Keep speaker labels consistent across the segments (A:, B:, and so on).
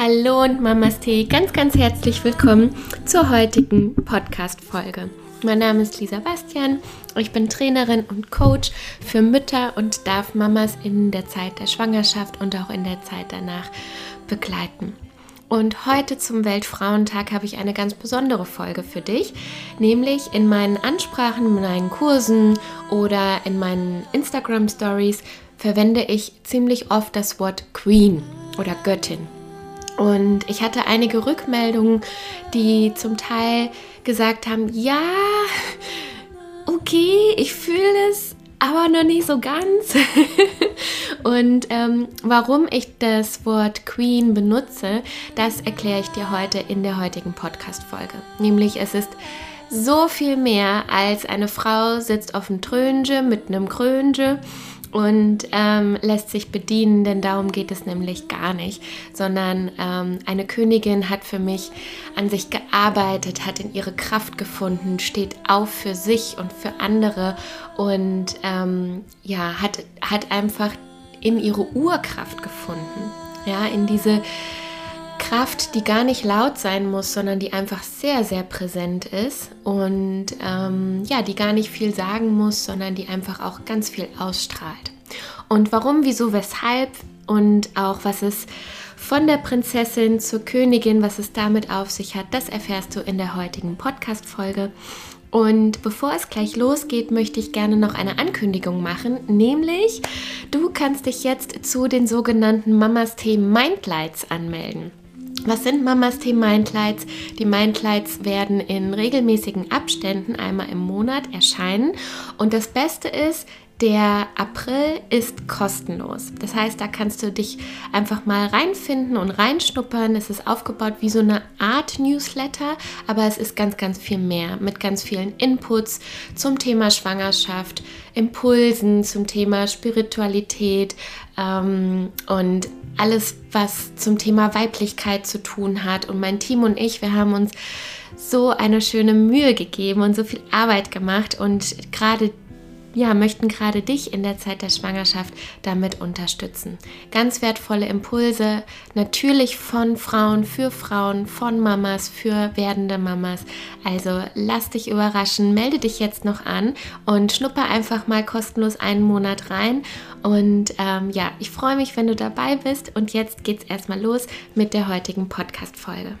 A: Hallo und Mamas Tee, ganz, ganz herzlich willkommen zur heutigen Podcast-Folge. Mein Name ist Lisa Bastian, ich bin Trainerin und Coach für Mütter und darf Mamas in der Zeit der Schwangerschaft und auch in der Zeit danach begleiten. Und heute zum Weltfrauentag habe ich eine ganz besondere Folge für dich, nämlich in meinen Ansprachen, in meinen Kursen oder in meinen Instagram Stories verwende ich ziemlich oft das Wort Queen oder Göttin. Und ich hatte einige Rückmeldungen, die zum Teil gesagt haben, ja, okay, ich fühle es, aber noch nicht so ganz. und ähm, warum ich das Wort Queen benutze, das erkläre ich dir heute in der heutigen Podcast-Folge. Nämlich es ist so viel mehr als eine Frau sitzt auf dem Trönje mit einem Krönje und ähm, lässt sich bedienen, denn darum geht es nämlich gar nicht, sondern ähm, eine Königin hat für mich an sich gearbeitet, hat in ihre Kraft gefunden, steht auf für sich und für andere und ähm, ja, hat, hat einfach in ihre Urkraft gefunden, ja, in diese Kraft, die gar nicht laut sein muss, sondern die einfach sehr, sehr präsent ist und ähm, ja, die gar nicht viel sagen muss, sondern die einfach auch ganz viel ausstrahlt. Und warum, wieso, weshalb und auch was es von der Prinzessin zur Königin, was es damit auf sich hat, das erfährst du in der heutigen Podcast-Folge. Und bevor es gleich losgeht, möchte ich gerne noch eine Ankündigung machen, nämlich du kannst dich jetzt zu den sogenannten Mamas Tee Mindlights anmelden. Was sind Mamas Tee Mindlights? Die Mindlights werden in regelmäßigen Abständen einmal im Monat erscheinen. Und das Beste ist, der April ist kostenlos. Das heißt, da kannst du dich einfach mal reinfinden und reinschnuppern. Es ist aufgebaut wie so eine Art Newsletter, aber es ist ganz, ganz viel mehr mit ganz vielen Inputs zum Thema Schwangerschaft, Impulsen zum Thema Spiritualität ähm, und alles, was zum Thema Weiblichkeit zu tun hat. Und mein Team und ich, wir haben uns so eine schöne Mühe gegeben und so viel Arbeit gemacht und gerade ja, möchten gerade dich in der Zeit der Schwangerschaft damit unterstützen. Ganz wertvolle Impulse, natürlich von Frauen für Frauen, von Mamas für werdende Mamas. Also lass dich überraschen, melde dich jetzt noch an und schnupper einfach mal kostenlos einen Monat rein. Und ähm, ja, ich freue mich, wenn du dabei bist. Und jetzt geht's erstmal los mit der heutigen Podcast-Folge.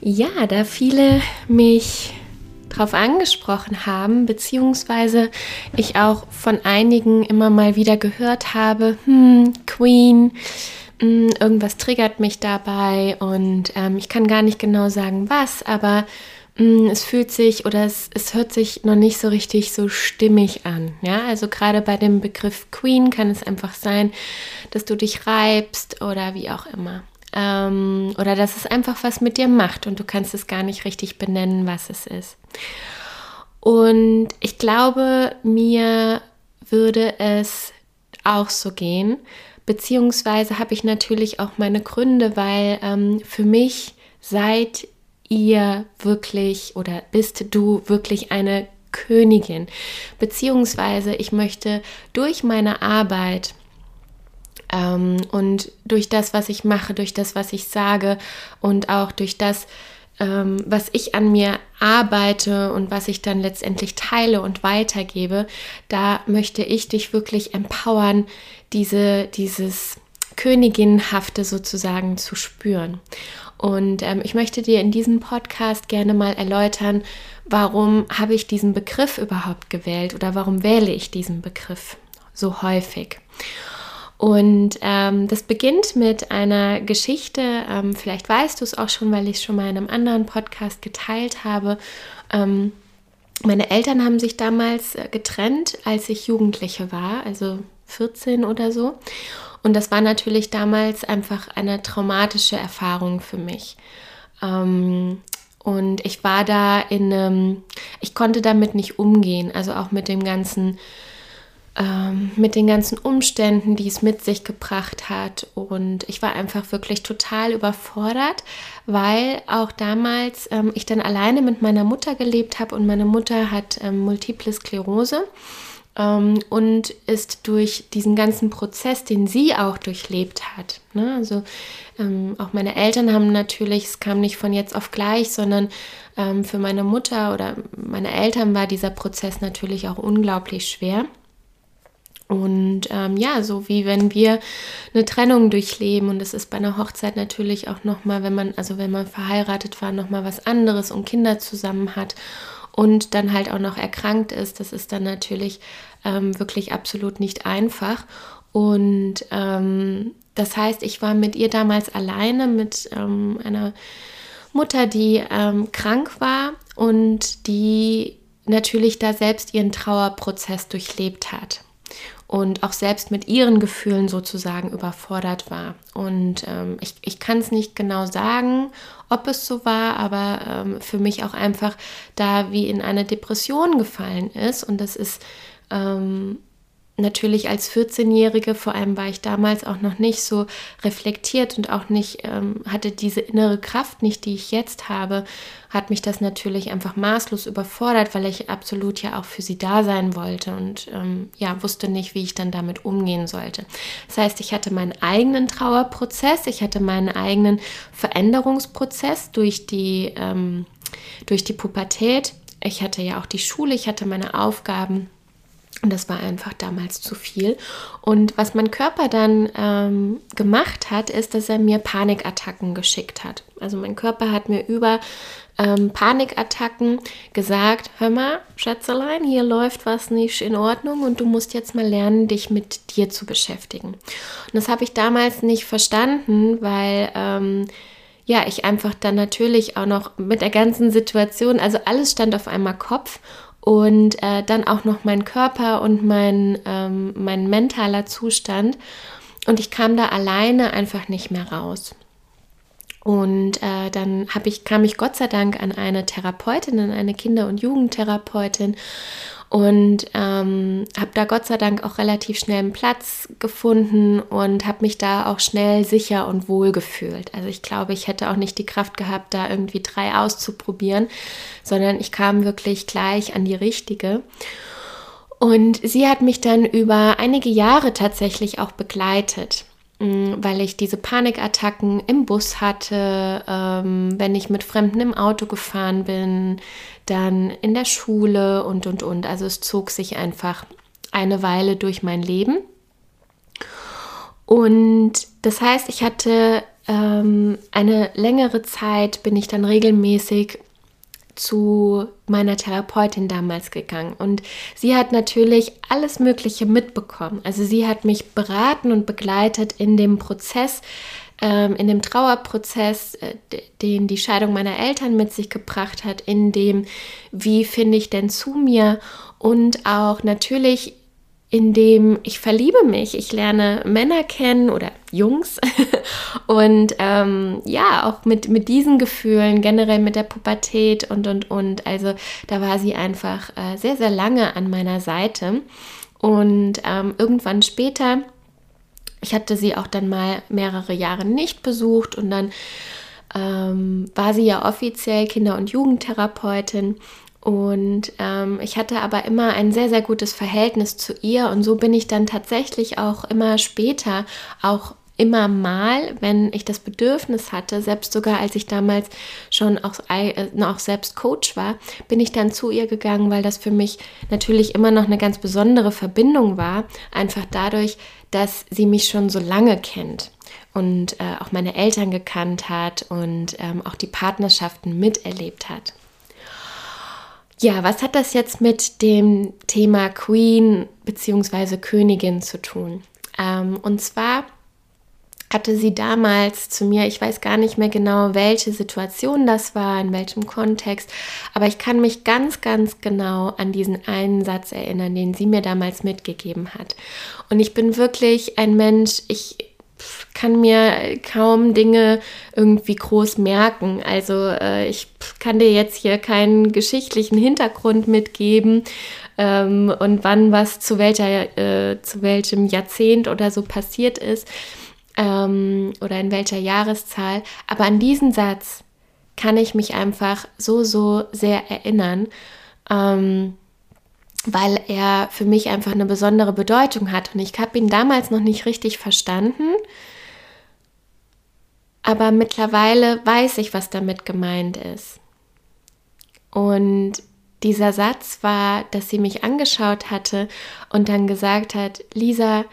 A: Ja, da viele mich drauf angesprochen haben, beziehungsweise ich auch von einigen immer mal wieder gehört habe, hm, Queen, hm, irgendwas triggert mich dabei und ähm, ich kann gar nicht genau sagen was, aber hm, es fühlt sich oder es, es hört sich noch nicht so richtig so stimmig an. Ja, also gerade bei dem Begriff Queen kann es einfach sein, dass du dich reibst oder wie auch immer ähm, oder dass es einfach was mit dir macht und du kannst es gar nicht richtig benennen, was es ist. Und ich glaube, mir würde es auch so gehen, beziehungsweise habe ich natürlich auch meine Gründe, weil ähm, für mich seid ihr wirklich oder bist du wirklich eine Königin, beziehungsweise ich möchte durch meine Arbeit ähm, und durch das, was ich mache, durch das, was ich sage und auch durch das, ähm, was ich an mir arbeite und was ich dann letztendlich teile und weitergebe, da möchte ich dich wirklich empowern, diese, dieses Königinhafte sozusagen zu spüren. Und ähm, ich möchte dir in diesem Podcast gerne mal erläutern, warum habe ich diesen Begriff überhaupt gewählt oder warum wähle ich diesen Begriff so häufig. Und ähm, das beginnt mit einer Geschichte, ähm, vielleicht weißt du es auch schon, weil ich es schon mal in einem anderen Podcast geteilt habe. Ähm, meine Eltern haben sich damals äh, getrennt, als ich Jugendliche war, also 14 oder so. Und das war natürlich damals einfach eine traumatische Erfahrung für mich. Ähm, und ich war da in einem, ich konnte damit nicht umgehen, also auch mit dem ganzen ähm, mit den ganzen Umständen, die es mit sich gebracht hat. Und ich war einfach wirklich total überfordert, weil auch damals ähm, ich dann alleine mit meiner Mutter gelebt habe und meine Mutter hat ähm, multiple Sklerose. ähm, und ist durch diesen ganzen Prozess, den sie auch durchlebt hat. Ne? Also ähm, auch meine Eltern haben natürlich, es kam nicht von jetzt auf gleich, sondern ähm, für meine Mutter oder meine Eltern war dieser Prozess natürlich auch unglaublich schwer. Und ähm, ja, so wie wenn wir eine Trennung durchleben. Und es ist bei einer Hochzeit natürlich auch nochmal, wenn man, also wenn man verheiratet war, nochmal was anderes und Kinder zusammen hat und dann halt auch noch erkrankt ist, das ist dann natürlich ähm, wirklich absolut nicht einfach. Und ähm, das heißt, ich war mit ihr damals alleine, mit ähm, einer Mutter, die ähm, krank war und die natürlich da selbst ihren Trauerprozess durchlebt hat und auch selbst mit ihren Gefühlen sozusagen überfordert war. Und ähm, ich, ich kann es nicht genau sagen, ob es so war, aber ähm, für mich auch einfach da wie in eine Depression gefallen ist. Und das ist ähm, natürlich als 14-Jährige, vor allem war ich damals auch noch nicht so reflektiert und auch nicht, ähm, hatte diese innere Kraft nicht, die ich jetzt habe, hat mich das natürlich einfach maßlos überfordert, weil ich absolut ja auch für sie da sein wollte und ähm, ja, wusste nicht, wie ich dann damit umgehen sollte. Das heißt, ich hatte meinen eigenen Trauerprozess, ich hatte meinen eigenen Veränderungsprozess durch die, ähm, durch die Pubertät. Ich hatte ja auch die Schule, ich hatte meine Aufgaben und das war einfach damals zu viel. Und was mein Körper dann ähm, gemacht hat, ist, dass er mir Panikattacken geschickt hat. Also mein Körper hat mir über ähm, Panikattacken gesagt, hör mal, Schätzelein, hier läuft was nicht in Ordnung und du musst jetzt mal lernen, dich mit dir zu beschäftigen. Und das habe ich damals nicht verstanden, weil... Ähm, ja, ich einfach dann natürlich auch noch mit der ganzen Situation, also alles stand auf einmal Kopf und äh, dann auch noch mein Körper und mein, ähm, mein mentaler Zustand. Und ich kam da alleine einfach nicht mehr raus. Und äh, dann ich, kam ich Gott sei Dank an eine Therapeutin, an eine Kinder- und Jugendtherapeutin und ähm, habe da Gott sei Dank auch relativ schnell einen Platz gefunden und habe mich da auch schnell sicher und wohl gefühlt. Also ich glaube, ich hätte auch nicht die Kraft gehabt, da irgendwie drei auszuprobieren, sondern ich kam wirklich gleich an die richtige. Und sie hat mich dann über einige Jahre tatsächlich auch begleitet. Mm, weil ich diese Panikattacken im Bus hatte, ähm, wenn ich mit Fremden im Auto gefahren bin, dann in der Schule und, und, und. Also es zog sich einfach eine Weile durch mein Leben. Und das heißt, ich hatte ähm, eine längere Zeit, bin ich dann regelmäßig zu meiner Therapeutin damals gegangen. Und sie hat natürlich alles Mögliche mitbekommen. Also sie hat mich beraten und begleitet in dem Prozess, ähm, in dem Trauerprozess, äh, den die Scheidung meiner Eltern mit sich gebracht hat, in dem, wie finde ich denn zu mir? Und auch natürlich in dem ich verliebe mich, ich lerne Männer kennen oder Jungs und ähm, ja, auch mit, mit diesen Gefühlen, generell mit der Pubertät und und und. Also da war sie einfach äh, sehr, sehr lange an meiner Seite und ähm, irgendwann später, ich hatte sie auch dann mal mehrere Jahre nicht besucht und dann ähm, war sie ja offiziell Kinder- und Jugendtherapeutin und ähm, ich hatte aber immer ein sehr, sehr gutes Verhältnis zu ihr. Und so bin ich dann tatsächlich auch immer später, auch immer mal, wenn ich das Bedürfnis hatte, selbst sogar als ich damals schon auch, äh, auch selbst Coach war, bin ich dann zu ihr gegangen, weil das für mich natürlich immer noch eine ganz besondere Verbindung war. Einfach dadurch, dass sie mich schon so lange kennt und äh, auch meine Eltern gekannt hat und ähm, auch die Partnerschaften miterlebt hat. Ja, was hat das jetzt mit dem Thema Queen bzw. Königin zu tun? Ähm, und zwar hatte sie damals zu mir, ich weiß gar nicht mehr genau, welche Situation das war, in welchem Kontext, aber ich kann mich ganz, ganz genau an diesen einen Satz erinnern, den sie mir damals mitgegeben hat. Und ich bin wirklich ein Mensch, ich kann mir kaum Dinge irgendwie groß merken. Also äh, ich kann dir jetzt hier keinen geschichtlichen Hintergrund mitgeben ähm, und wann was zu welcher äh, zu welchem Jahrzehnt oder so passiert ist ähm, oder in welcher Jahreszahl. Aber an diesen Satz kann ich mich einfach so so sehr erinnern. Ähm, weil er für mich einfach eine besondere Bedeutung hat. Und ich habe ihn damals noch nicht richtig verstanden, aber mittlerweile weiß ich, was damit gemeint ist. Und dieser Satz war, dass sie mich angeschaut hatte und dann gesagt hat, Lisa,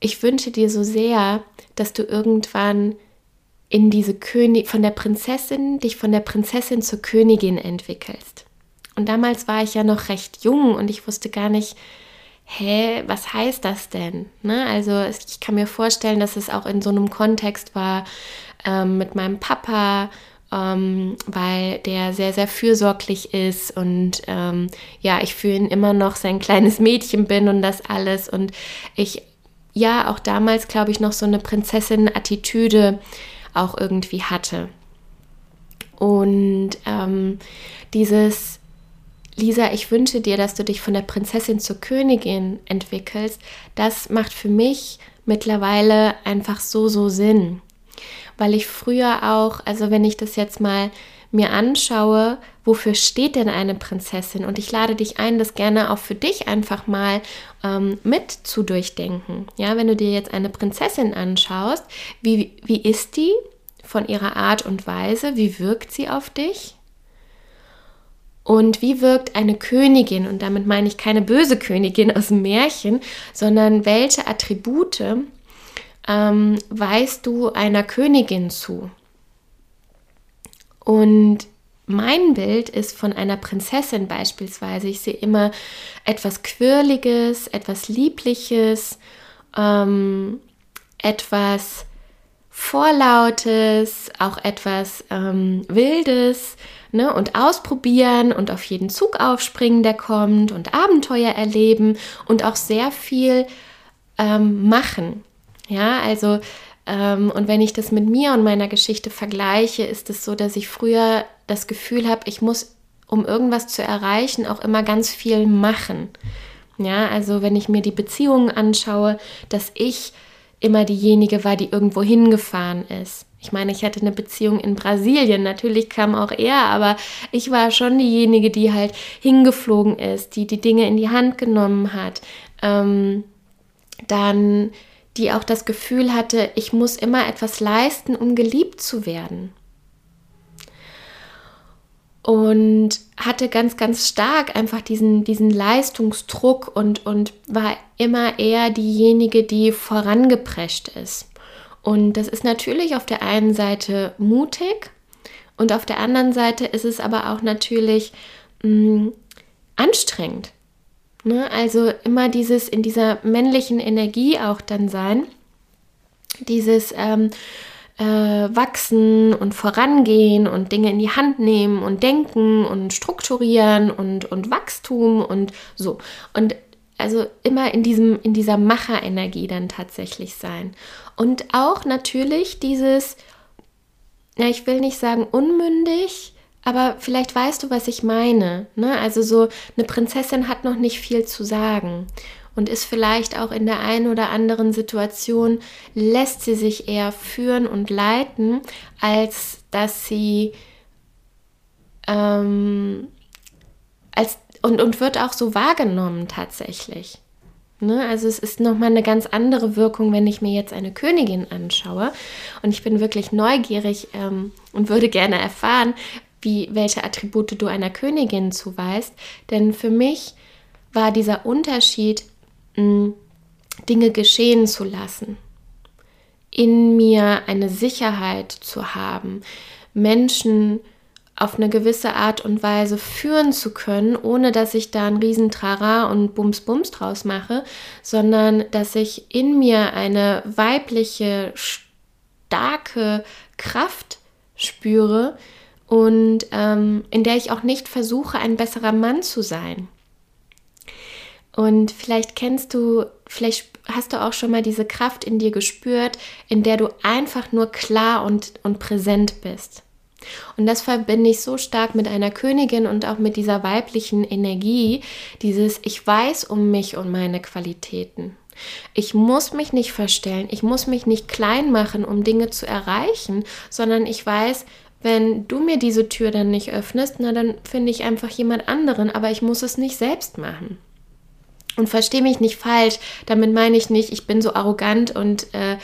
A: ich wünsche dir so sehr, dass du irgendwann in diese König von der Prinzessin dich von der Prinzessin zur Königin entwickelst. Und damals war ich ja noch recht jung und ich wusste gar nicht, hä, was heißt das denn? Ne? Also ich kann mir vorstellen, dass es auch in so einem Kontext war ähm, mit meinem Papa, ähm, weil der sehr, sehr fürsorglich ist und ähm, ja, ich für ihn immer noch sein kleines Mädchen bin und das alles und ich ja auch damals, glaube ich, noch so eine Prinzessin-Attitüde auch irgendwie hatte. Und ähm, dieses, Lisa, ich wünsche dir, dass du dich von der Prinzessin zur Königin entwickelst, das macht für mich mittlerweile einfach so, so Sinn. Weil ich früher auch, also wenn ich das jetzt mal mir anschaue, wofür steht denn eine Prinzessin? Und ich lade dich ein, das gerne auch für dich einfach mal ähm, mit zu durchdenken. Ja, wenn du dir jetzt eine Prinzessin anschaust, wie, wie ist die von ihrer Art und Weise? Wie wirkt sie auf dich? Und wie wirkt eine Königin? Und damit meine ich keine böse Königin aus dem Märchen, sondern welche Attribute ähm, weist du einer Königin zu? Und mein Bild ist von einer Prinzessin beispielsweise. Ich sehe immer etwas Quirliges, etwas Liebliches, ähm, etwas Vorlautes, auch etwas ähm, Wildes ne? und ausprobieren und auf jeden Zug aufspringen, der kommt und Abenteuer erleben und auch sehr viel ähm, machen. Ja, also ähm, und wenn ich das mit mir und meiner Geschichte vergleiche, ist es so, dass ich früher das Gefühl habe, ich muss, um irgendwas zu erreichen, auch immer ganz viel machen. Ja, also wenn ich mir die Beziehungen anschaue, dass ich immer diejenige war, die irgendwo hingefahren ist. Ich meine, ich hatte eine Beziehung in Brasilien, natürlich kam auch er, aber ich war schon diejenige, die halt hingeflogen ist, die die Dinge in die Hand genommen hat. Ähm, dann die auch das Gefühl hatte, ich muss immer etwas leisten, um geliebt zu werden. Und hatte ganz, ganz stark einfach diesen, diesen Leistungsdruck und, und war immer eher diejenige, die vorangeprescht ist. Und das ist natürlich auf der einen Seite mutig und auf der anderen Seite ist es aber auch natürlich mh, mm, anstrengend. Ne? Also immer dieses in dieser männlichen Energie auch dann sein, dieses ähm, äh, Wachsen und Vorangehen und Dinge in die Hand nehmen und denken und strukturieren und, und Wachstum und so. Und also immer in, diesem, in dieser Macherenergie dann tatsächlich sein. Und auch natürlich dieses, ja, ich will nicht sagen unmündig, aber vielleicht weißt du, was ich meine. Ne? Also so eine Prinzessin hat noch nicht viel zu sagen und ist vielleicht auch in der einen oder anderen Situation, lässt sie sich eher führen und leiten, als dass sie ähm, als, und, und wird auch so wahrgenommen tatsächlich. Ne? Also es ist nochmal eine ganz andere Wirkung, wenn ich mir jetzt eine Königin anschaue. Und ich bin wirklich neugierig ähm, und würde gerne erfahren, wie, welche Attribute du einer Königin zuweist. Denn für mich war dieser Unterschied, Dinge geschehen zu lassen, in mir eine Sicherheit zu haben, Menschen auf eine gewisse Art und Weise führen zu können, ohne dass ich da einen riesen Trara und Bums Bums draus mache, sondern dass ich in mir eine weibliche, starke Kraft spüre, und ähm, in der ich auch nicht versuche, ein besserer Mann zu sein. Und vielleicht kennst du, vielleicht hast du auch schon mal diese Kraft in dir gespürt, in der du einfach nur klar und, und präsent bist. Und das verbinde ich so stark mit einer Königin und auch mit dieser weiblichen Energie, dieses Ich weiß um mich und meine Qualitäten. Ich muss mich nicht verstellen, ich muss mich nicht klein machen, um Dinge zu erreichen, sondern ich weiß, wenn du mir diese Tür dann nicht öffnest, na dann finde ich einfach jemand anderen, aber ich muss es nicht selbst machen. Und verstehe mich nicht falsch, damit meine ich nicht, ich bin so arrogant und äh,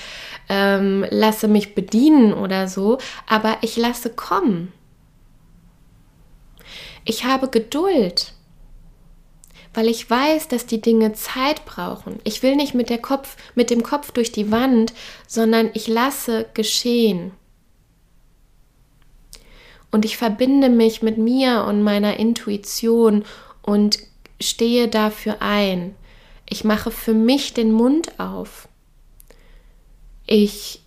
A: ähm, lasse mich bedienen oder so, aber ich lasse kommen. Ich habe Geduld, weil ich weiß, dass die Dinge Zeit brauchen. Ich will nicht mit, der Kopf, mit dem Kopf durch die Wand, sondern ich lasse geschehen. Und ich verbinde mich mit mir und meiner Intuition und stehe dafür ein. Ich mache für mich den Mund auf. Ich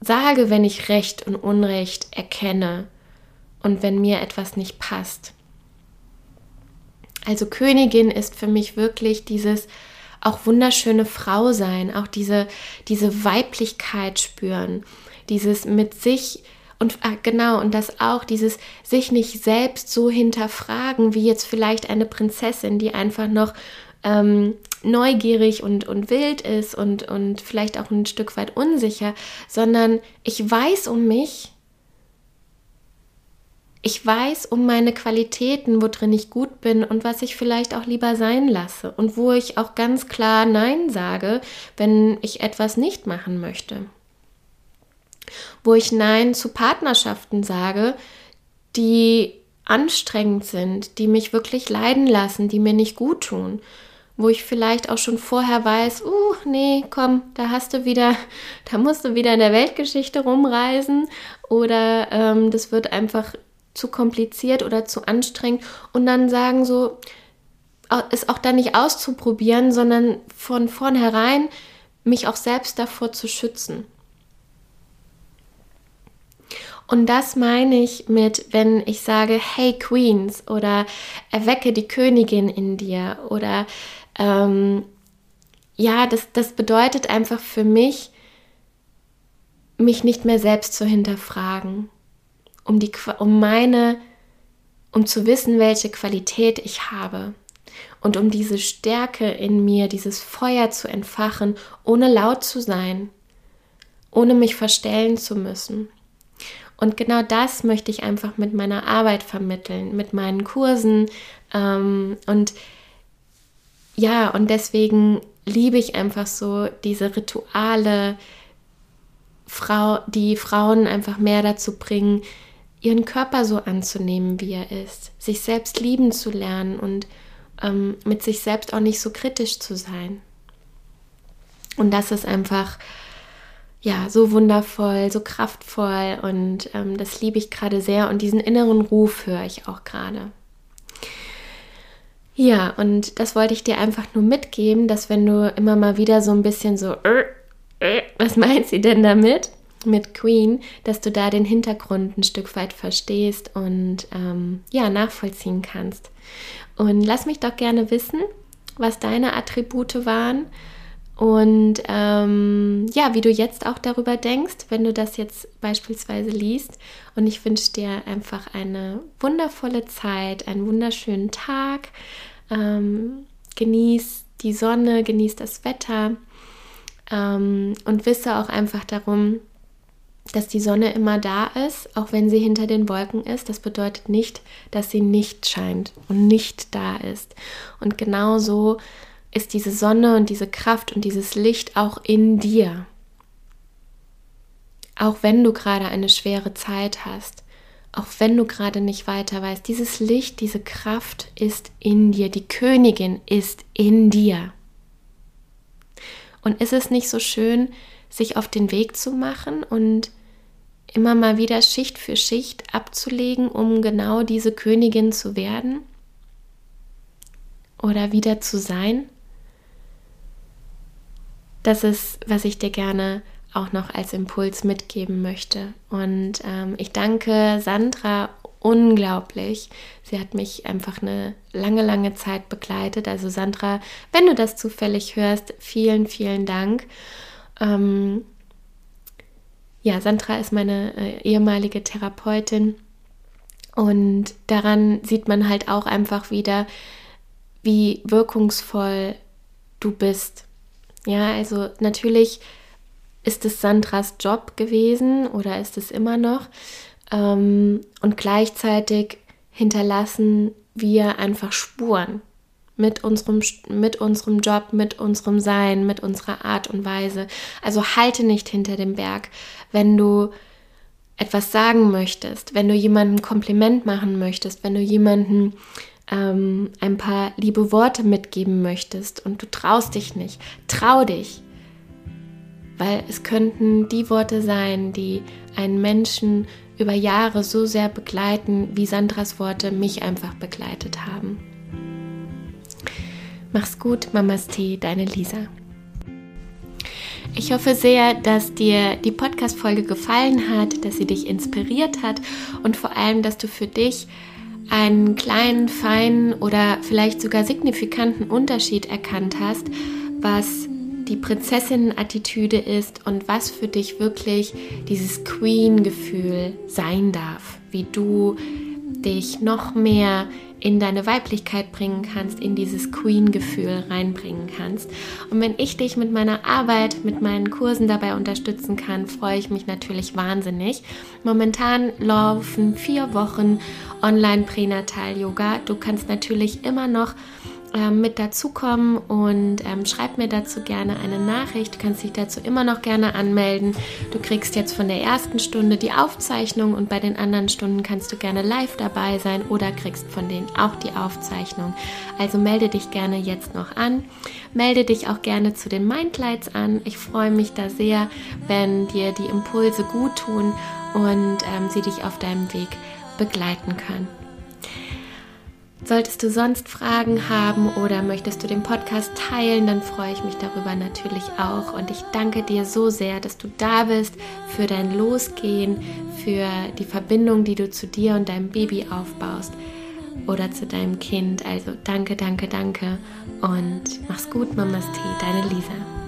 A: sage, wenn ich Recht und Unrecht erkenne und wenn mir etwas nicht passt. Also Königin ist für mich wirklich dieses auch wunderschöne Frau sein, auch diese, diese Weiblichkeit spüren, dieses mit sich und ah, genau, und das auch, dieses sich nicht selbst so hinterfragen, wie jetzt vielleicht eine Prinzessin, die einfach noch ähm, neugierig und, und wild ist und, und vielleicht auch ein Stück weit unsicher, sondern ich weiß um mich, ich weiß um meine Qualitäten, worin ich gut bin und was ich vielleicht auch lieber sein lasse und wo ich auch ganz klar Nein sage, wenn ich etwas nicht machen möchte. Wo ich Nein zu Partnerschaften sage, die anstrengend sind, die mich wirklich leiden lassen, die mir nicht gut tun. Wo ich vielleicht auch schon vorher weiß, uh, nee, komm, da hast du wieder, da musst du wieder in der Weltgeschichte rumreisen oder ähm, das wird einfach zu kompliziert oder zu anstrengend und dann sagen so, es auch dann nicht auszuprobieren, sondern von vornherein mich auch selbst davor zu schützen. Und das meine ich mit, wenn ich sage, hey Queens oder erwecke die Königin in dir oder ähm, ja, das, das bedeutet einfach für mich, mich nicht mehr selbst zu hinterfragen, um, die, um meine, um zu wissen, welche Qualität ich habe und um diese Stärke in mir, dieses Feuer zu entfachen, ohne laut zu sein, ohne mich verstellen zu müssen. Und genau das möchte ich einfach mit meiner Arbeit vermitteln, mit meinen Kursen. Ähm, und ja, und deswegen liebe ich einfach so diese Rituale, Frau, die Frauen einfach mehr dazu bringen, ihren Körper so anzunehmen, wie er ist, sich selbst lieben zu lernen und ähm, mit sich selbst auch nicht so kritisch zu sein. Und das ist einfach ja so wundervoll, so kraftvoll und ähm, das liebe ich gerade sehr und diesen inneren Ruf höre ich auch gerade. Ja, und das wollte ich dir einfach nur mitgeben, dass wenn du immer mal wieder so ein bisschen so, äh, äh, was meint sie denn damit? mit Queen, dass du da den Hintergrund ein Stück weit verstehst und ähm, ja, nachvollziehen kannst. Und lass mich doch gerne wissen, was deine Attribute waren und ähm, ja, wie du jetzt auch darüber denkst, wenn du das jetzt beispielsweise liest. Und ich wünsche dir einfach eine wundervolle Zeit, einen wunderschönen Tag. Ähm, genieß die Sonne, genieß das Wetter ähm, und wisse auch einfach darum, dass die Sonne immer da ist, auch wenn sie hinter den Wolken ist. Das bedeutet nicht, dass sie nicht scheint und nicht da ist. Und genauso ist diese Sonne und diese Kraft und dieses Licht auch in dir. Auch wenn du gerade eine schwere Zeit hast, auch wenn du gerade nicht weiter weißt, dieses Licht, diese Kraft ist in dir. Die Königin ist in dir. Und ist es nicht so schön, sich auf den Weg zu machen und immer mal wieder Schicht für Schicht abzulegen, um genau diese Königin zu werden oder wieder zu sein. Das ist, was ich dir gerne auch noch als Impuls mitgeben möchte. Und ähm, ich danke Sandra unglaublich. Sie hat mich einfach eine lange, lange Zeit begleitet. Also Sandra, wenn du das zufällig hörst, vielen, vielen Dank. Ähm, ja, Sandra ist meine äh, ehemalige Therapeutin und daran sieht man halt auch einfach wieder, wie wirkungsvoll du bist. Ja, also natürlich ist es Sandras Job gewesen oder ist es immer noch, ähm, und gleichzeitig hinterlassen wir einfach Spuren mit unserem, mit unserem Job, mit unserem Sein, mit unserer Art und Weise. Also halte nicht hinter dem Berg, wenn du etwas sagen möchtest, wenn du jemandem Kompliment machen möchtest, wenn du jemandem ähm, ein paar liebe Worte mitgeben möchtest und du traust dich nicht, trau dich. Weil es könnten die Worte sein, die einen Menschen über Jahre so sehr begleiten, wie Sandras Worte mich einfach begleitet haben. Mach's gut, Mamas Tee, deine Lisa. Ich hoffe sehr, dass dir die Podcast-Folge gefallen hat, dass sie dich inspiriert hat und vor allem, dass du für dich einen kleinen, feinen oder vielleicht sogar signifikanten Unterschied erkannt hast, was die Prinzessinnen-Attitüde ist und was für dich wirklich dieses Queen-Gefühl sein darf, wie du dich noch mehr in deine Weiblichkeit bringen kannst, in dieses Queen-Gefühl reinbringen kannst. Und wenn ich dich mit meiner Arbeit, mit meinen Kursen dabei unterstützen kann, freue ich mich natürlich wahnsinnig. Momentan laufen vier Wochen Online-Pränatal-Yoga. Du kannst natürlich immer noch ähm, mit dazukommen und ähm, schreib mir dazu gerne eine Nachricht. Du kannst dich dazu immer noch gerne anmelden. Du kriegst jetzt von der ersten Stunde die Aufzeichnung und bei den anderen Stunden kannst du gerne live dabei sein oder kriegst von denen auch die Aufzeichnung. Also melde dich gerne jetzt noch an. Melde dich auch gerne zu den Mindlights an. Ich freue mich da sehr, wenn dir die Impulse gut tun und ähm, sie dich auf deinem Weg begleiten können. Solltest du sonst Fragen haben oder möchtest du den Podcast teilen, dann freue ich mich darüber natürlich auch. Und ich danke dir so sehr, dass du da bist für dein Losgehen, für die Verbindung, die du zu dir und deinem Baby aufbaust oder zu deinem Kind. Also danke, danke, danke und mach's gut, Mamas Tee, deine Lisa.